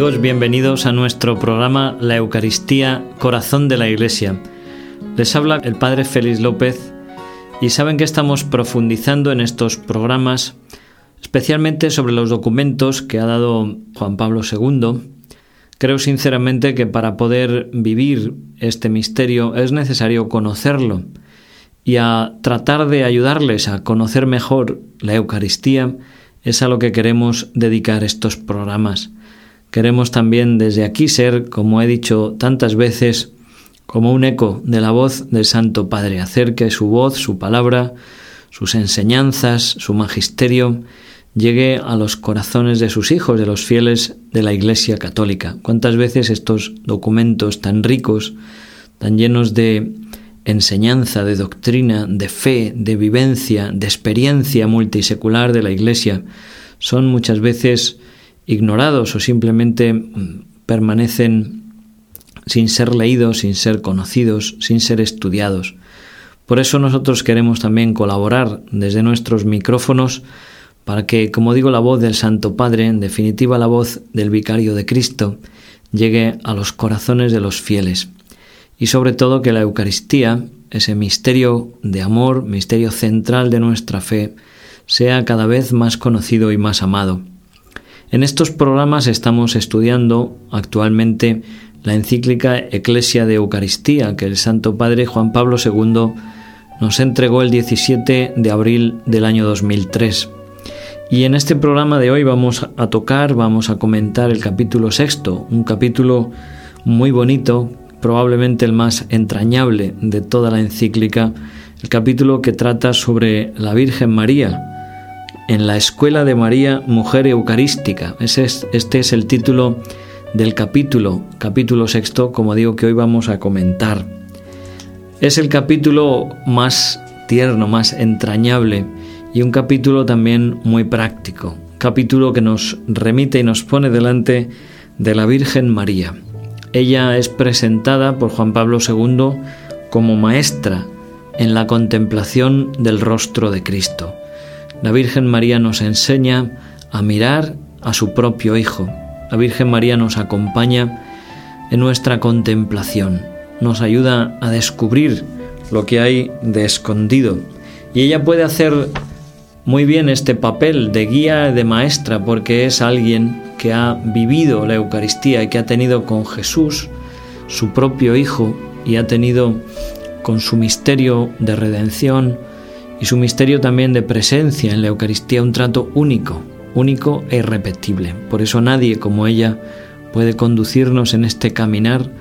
bienvenidos a nuestro programa La Eucaristía, Corazón de la Iglesia. Les habla el Padre Félix López y saben que estamos profundizando en estos programas, especialmente sobre los documentos que ha dado Juan Pablo II. Creo sinceramente que para poder vivir este misterio es necesario conocerlo y a tratar de ayudarles a conocer mejor la Eucaristía es a lo que queremos dedicar estos programas. Queremos también desde aquí ser, como he dicho tantas veces, como un eco de la voz del Santo Padre, hacer que su voz, su palabra, sus enseñanzas, su magisterio llegue a los corazones de sus hijos, de los fieles de la Iglesia Católica. ¿Cuántas veces estos documentos tan ricos, tan llenos de enseñanza, de doctrina, de fe, de vivencia, de experiencia multisecular de la Iglesia, son muchas veces ignorados o simplemente mm, permanecen sin ser leídos, sin ser conocidos, sin ser estudiados. Por eso nosotros queremos también colaborar desde nuestros micrófonos para que, como digo, la voz del Santo Padre, en definitiva la voz del Vicario de Cristo, llegue a los corazones de los fieles. Y sobre todo que la Eucaristía, ese misterio de amor, misterio central de nuestra fe, sea cada vez más conocido y más amado. En estos programas estamos estudiando actualmente la encíclica Eclesia de Eucaristía que el Santo Padre Juan Pablo II nos entregó el 17 de abril del año 2003. Y en este programa de hoy vamos a tocar, vamos a comentar el capítulo sexto, un capítulo muy bonito, probablemente el más entrañable de toda la encíclica, el capítulo que trata sobre la Virgen María, en la Escuela de María, Mujer Eucarística. Este es el título del capítulo, capítulo sexto, como digo que hoy vamos a comentar. Es el capítulo más tierno, más entrañable y un capítulo también muy práctico. Capítulo que nos remite y nos pone delante de la Virgen María. Ella es presentada por Juan Pablo II como maestra en la contemplación del rostro de Cristo. La Virgen María nos enseña a mirar a su propio Hijo. La Virgen María nos acompaña en nuestra contemplación, nos ayuda a descubrir lo que hay de escondido. Y ella puede hacer muy bien este papel de guía, de maestra, porque es alguien que ha vivido la Eucaristía y que ha tenido con Jesús, su propio Hijo, y ha tenido con su misterio de redención, y su misterio también de presencia en la Eucaristía un trato único, único e irrepetible. Por eso nadie como ella puede conducirnos en este caminar,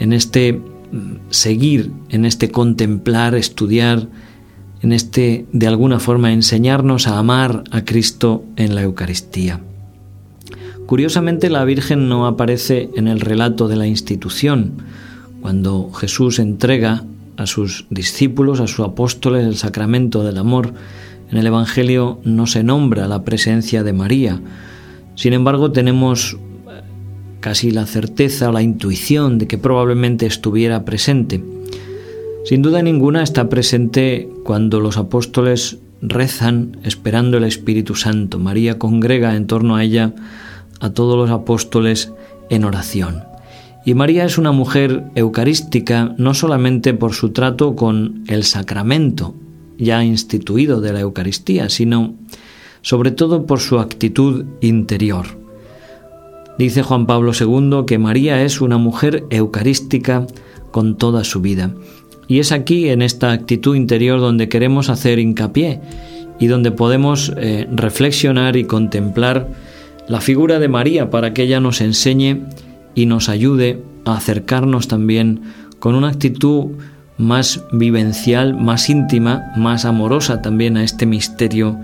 en este mm, seguir, en este contemplar, estudiar, en este de alguna forma enseñarnos a amar a Cristo en la Eucaristía. Curiosamente la Virgen no aparece en el relato de la institución, cuando Jesús entrega a sus discípulos, a sus apóstoles, el sacramento del amor. En el Evangelio no se nombra la presencia de María. Sin embargo, tenemos eh, casi la certeza o la intuición de que probablemente estuviera presente. Sin duda ninguna está presente cuando los apóstoles rezan esperando el Espíritu Santo. María congrega en torno a ella a todos los apóstoles en oración. Y María es una mujer eucarística no solamente por su trato con el sacramento ya instituido de la Eucaristía, sino sobre todo por su actitud interior. Dice Juan Pablo II que María es una mujer eucarística con toda su vida. Y es aquí, en esta actitud interior, donde queremos hacer hincapié y donde podemos eh, reflexionar y contemplar la figura de María para que ella nos enseñe y nos ayude a acercarnos también con una actitud más vivencial, más íntima, más amorosa también a este misterio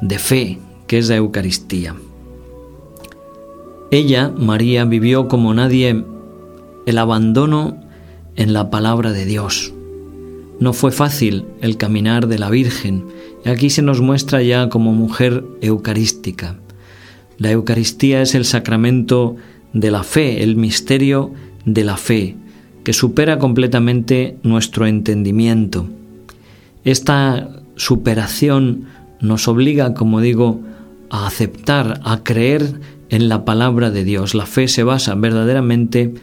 de fe que es la Eucaristía. Ella, María, vivió como nadie el abandono en la palabra de Dios. No fue fácil el caminar de la Virgen, y aquí se nos muestra ya como mujer eucarística. La Eucaristía es el sacramento de la fe, el misterio de la fe, que supera completamente nuestro entendimiento. Esta superación nos obliga, como digo, a aceptar, a creer en la palabra de Dios. La fe se basa verdaderamente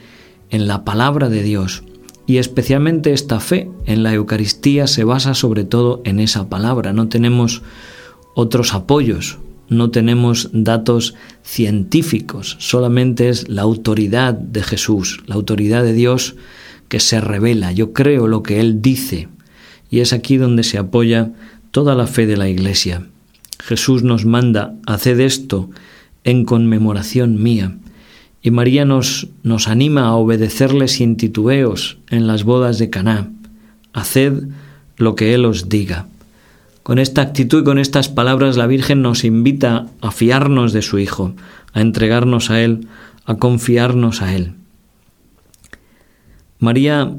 en la palabra de Dios. Y especialmente esta fe en la Eucaristía se basa sobre todo en esa palabra. No tenemos otros apoyos, no tenemos datos científicos, solamente es la autoridad de Jesús, la autoridad de Dios que se revela. Yo creo lo que Él dice y es aquí donde se apoya toda la fe de la Iglesia. Jesús nos manda, haced esto en conmemoración mía. Y María nos, nos anima a obedecerle sin titubeos en las bodas de Caná. Haced lo que Él os diga. Con esta actitud y con estas palabras la Virgen nos invita a fiarnos de su Hijo, a entregarnos a Él, a confiarnos a Él. María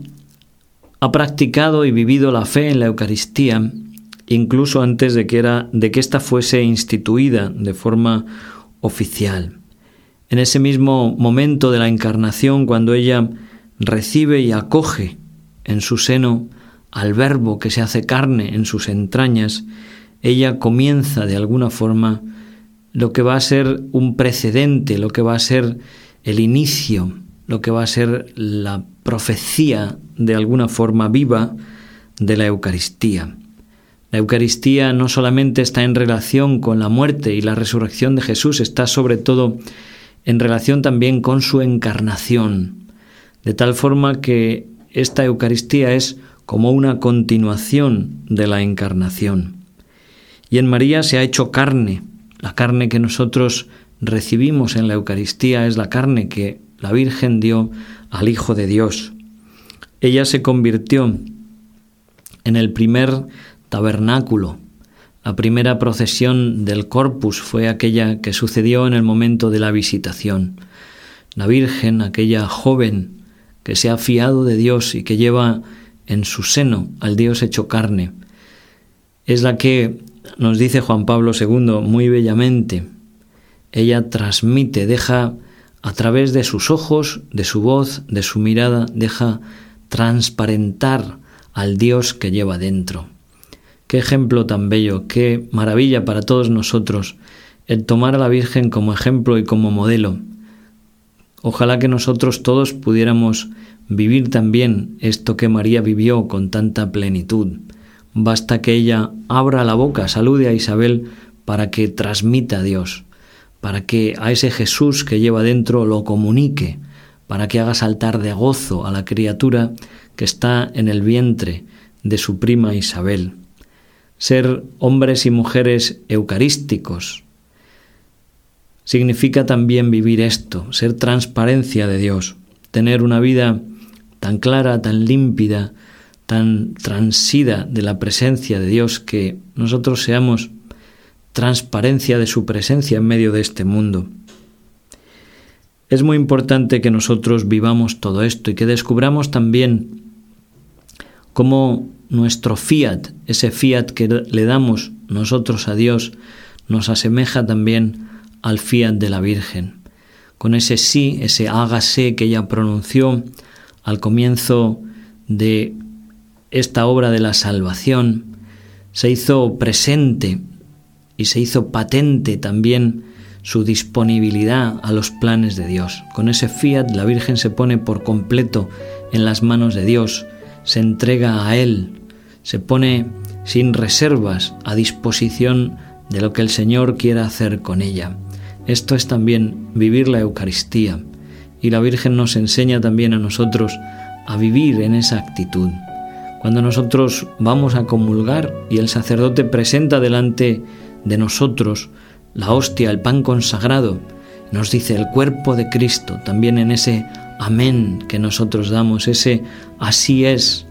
ha practicado y vivido la fe en la Eucaristía incluso antes de que, era, de que ésta fuese instituida de forma oficial. En ese mismo momento de la encarnación, cuando ella recibe y acoge en su seno al Verbo que se hace carne en sus entrañas, ella comienza de alguna forma lo que va a ser un precedente, lo que va a ser el inicio, lo que va a ser la profecía de alguna forma viva de la Eucaristía. La Eucaristía no solamente está en relación con la muerte y la resurrección de Jesús, está sobre todo en relación también con su encarnación, de tal forma que esta Eucaristía es como una continuación de la encarnación. Y en María se ha hecho carne. La carne que nosotros recibimos en la Eucaristía es la carne que la Virgen dio al Hijo de Dios. Ella se convirtió en el primer tabernáculo. La primera procesión del corpus fue aquella que sucedió en el momento de la visitación. La Virgen, aquella joven que se ha fiado de Dios y que lleva en su seno al Dios hecho carne. Es la que nos dice Juan Pablo II muy bellamente. Ella transmite, deja a través de sus ojos, de su voz, de su mirada, deja transparentar al Dios que lleva dentro. Qué ejemplo tan bello, qué maravilla para todos nosotros el tomar a la Virgen como ejemplo y como modelo. Ojalá que nosotros todos pudiéramos vivir también esto que María vivió con tanta plenitud. Basta que ella abra la boca, salude a Isabel para que transmita a Dios, para que a ese Jesús que lleva dentro lo comunique, para que haga saltar de gozo a la criatura que está en el vientre de su prima Isabel. Ser hombres y mujeres eucarísticos significa también vivir esto, ser transparencia de Dios, tener una vida tan clara, tan límpida, tan transida de la presencia de Dios, que nosotros seamos transparencia de su presencia en medio de este mundo. Es muy importante que nosotros vivamos todo esto y que descubramos también cómo nuestro fiat, ese fiat que le damos nosotros a Dios, nos asemeja también al fiat de la Virgen. Con ese sí, ese hágase que ella pronunció, al comienzo de esta obra de la salvación, se hizo presente y se hizo patente también su disponibilidad a los planes de Dios. Con ese fiat la Virgen se pone por completo en las manos de Dios, se entrega a Él, se pone sin reservas a disposición de lo que el Señor quiera hacer con ella. Esto es también vivir la Eucaristía, y la Virgen nos enseña también a nosotros a vivir en esa actitud. Cuando nosotros vamos a comulgar y el sacerdote presenta delante de nosotros la hostia, el pan consagrado, nos dice el cuerpo de Cristo, también en ese amén que nosotros damos, ese así es,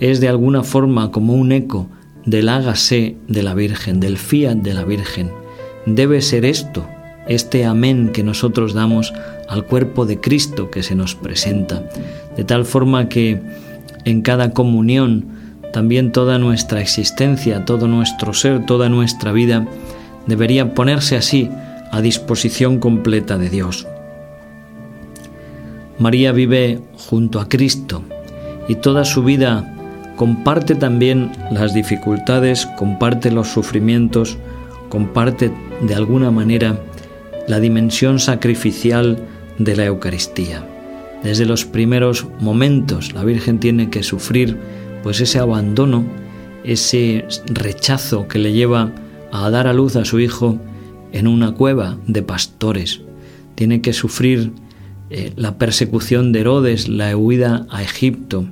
es de alguna forma como un eco del hágase de la Virgen, del fiat de la Virgen. Debe ser esto, este amén que nosotros damos al cuerpo de Cristo que se nos presenta, de tal forma que en cada comunión también toda nuestra existencia, todo nuestro ser, toda nuestra vida debería ponerse así a disposición completa de Dios. María vive junto a Cristo y toda su vida comparte también las dificultades, comparte los sufrimientos, comparte de alguna manera la dimensión sacrificial de la Eucaristía. Desde los primeros momentos la Virgen tiene que sufrir pues ese abandono, ese rechazo que le lleva a dar a luz a su hijo en una cueva de pastores. Tiene que sufrir eh, la persecución de Herodes, la huida a Egipto.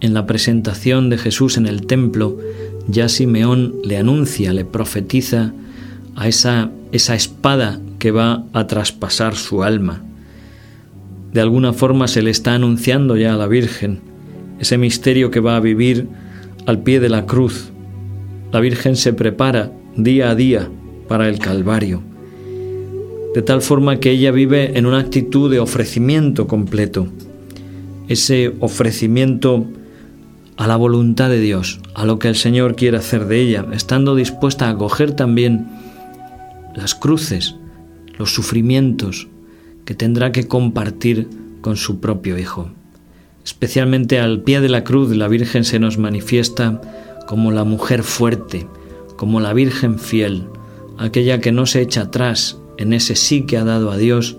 En la presentación de Jesús en el templo, ya Simeón le anuncia, le profetiza a esa, esa espada que va a traspasar su alma. De alguna forma se le está anunciando ya a la Virgen ese misterio que va a vivir al pie de la cruz. La Virgen se prepara día a día para el Calvario, de tal forma que ella vive en una actitud de ofrecimiento completo, ese ofrecimiento a la voluntad de Dios, a lo que el Señor quiere hacer de ella, estando dispuesta a acoger también las cruces, los sufrimientos que tendrá que compartir con su propio Hijo. Especialmente al pie de la cruz la Virgen se nos manifiesta como la mujer fuerte, como la Virgen fiel, aquella que no se echa atrás en ese sí que ha dado a Dios,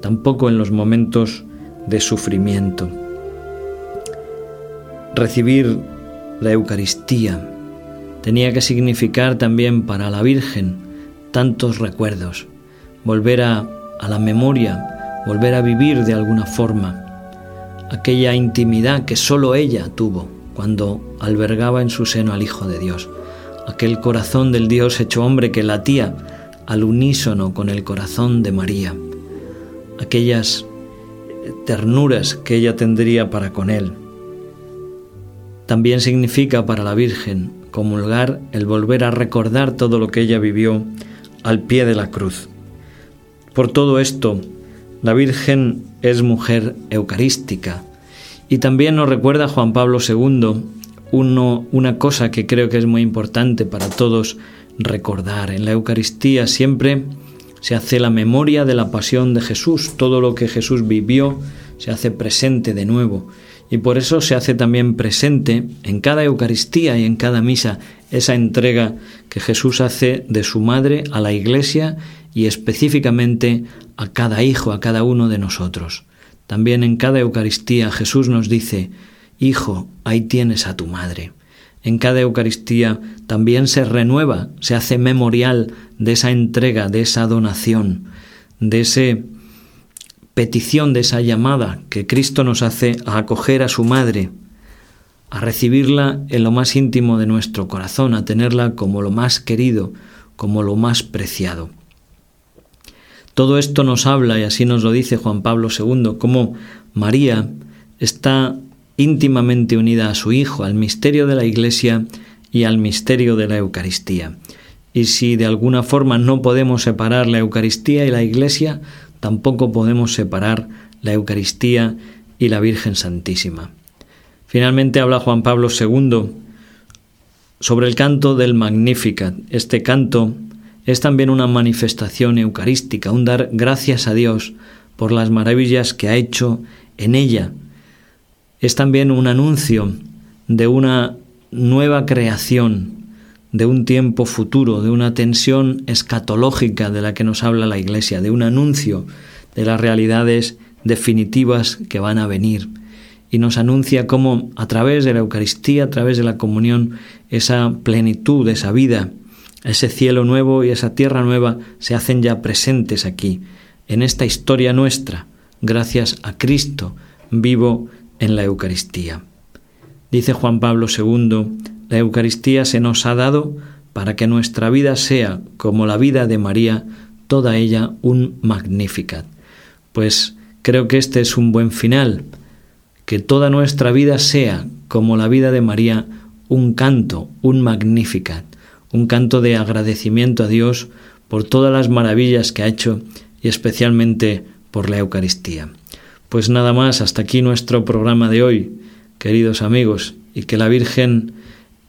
tampoco en los momentos de sufrimiento. Recibir la Eucaristía tenía que significar también para la Virgen tantos recuerdos, volver a, a la memoria, volver a vivir de alguna forma aquella intimidad que sólo ella tuvo cuando albergaba en su seno al Hijo de Dios aquel corazón del Dios hecho hombre que latía al unísono con el corazón de María, aquellas ternuras que ella tendría para con él. También significa para la Virgen comulgar el volver a recordar todo lo que ella vivió al pie de la cruz. Por todo esto, la Virgen es mujer eucarística y también nos recuerda Juan Pablo II una cosa que creo que es muy importante para todos recordar. En la Eucaristía siempre se hace la memoria de la pasión de Jesús, todo lo que Jesús vivió se hace presente de nuevo. Y por eso se hace también presente en cada Eucaristía y en cada misa esa entrega que Jesús hace de su madre a la Iglesia y específicamente a cada hijo, a cada uno de nosotros. También en cada Eucaristía Jesús nos dice, Hijo, ahí tienes a tu madre. En cada Eucaristía también se renueva, se hace memorial de esa entrega, de esa donación, de esa petición, de esa llamada que Cristo nos hace a acoger a su madre, a recibirla en lo más íntimo de nuestro corazón, a tenerla como lo más querido, como lo más preciado. Todo esto nos habla, y así nos lo dice Juan Pablo II, cómo María está íntimamente unida a su Hijo, al misterio de la Iglesia y al misterio de la Eucaristía. Y si de alguna forma no podemos separar la Eucaristía y la Iglesia, tampoco podemos separar la Eucaristía y la Virgen Santísima. Finalmente habla Juan Pablo II sobre el canto del Magnificat. Este canto es también una manifestación eucarística, un dar gracias a Dios por las maravillas que ha hecho en ella es también un anuncio de una nueva creación, de un tiempo futuro, de una tensión escatológica de la que nos habla la Iglesia, de un anuncio de las realidades definitivas que van a venir. Y nos anuncia cómo a través de la Eucaristía, a través de la comunión, esa plenitud, esa vida, ese cielo nuevo y esa tierra nueva se hacen ya presentes aquí, en esta historia nuestra, gracias a Cristo vivo en la Eucaristía. Dice Juan Pablo II, la Eucaristía se nos ha dado para que nuestra vida sea, como la vida de María, toda ella un Magnificat. Pues creo que este es un buen final, que toda nuestra vida sea, como la vida de María, un canto, un Magnificat, un canto de agradecimiento a Dios por todas las maravillas que ha hecho y especialmente por la Eucaristía. Pues nada más, hasta aquí nuestro programa de hoy, queridos amigos, y que la Virgen,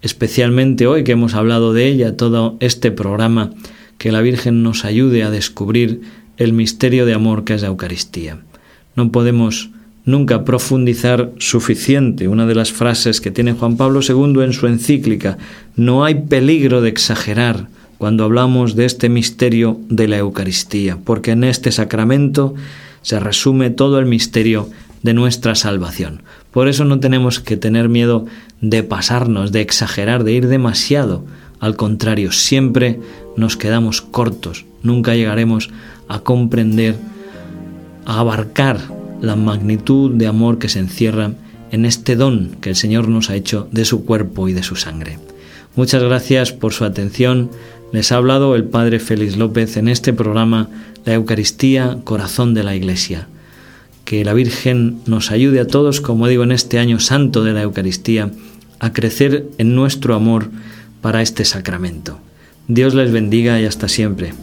especialmente hoy que hemos hablado de ella, todo este programa, que la Virgen nos ayude a descubrir el misterio de amor que es la Eucaristía. No podemos nunca profundizar suficiente una de las frases que tiene Juan Pablo II en su encíclica, no hay peligro de exagerar cuando hablamos de este misterio de la Eucaristía, porque en este sacramento se resume todo el misterio de nuestra salvación. Por eso no tenemos que tener miedo de pasarnos, de exagerar, de ir demasiado. Al contrario, siempre nos quedamos cortos, nunca llegaremos a comprender, a abarcar la magnitud de amor que se encierra en este don que el Señor nos ha hecho de su cuerpo y de su sangre. Muchas gracias por su atención. Les ha hablado el Padre Félix López en este programa La Eucaristía, Corazón de la Iglesia. Que la Virgen nos ayude a todos, como digo, en este año santo de la Eucaristía, a crecer en nuestro amor para este sacramento. Dios les bendiga y hasta siempre.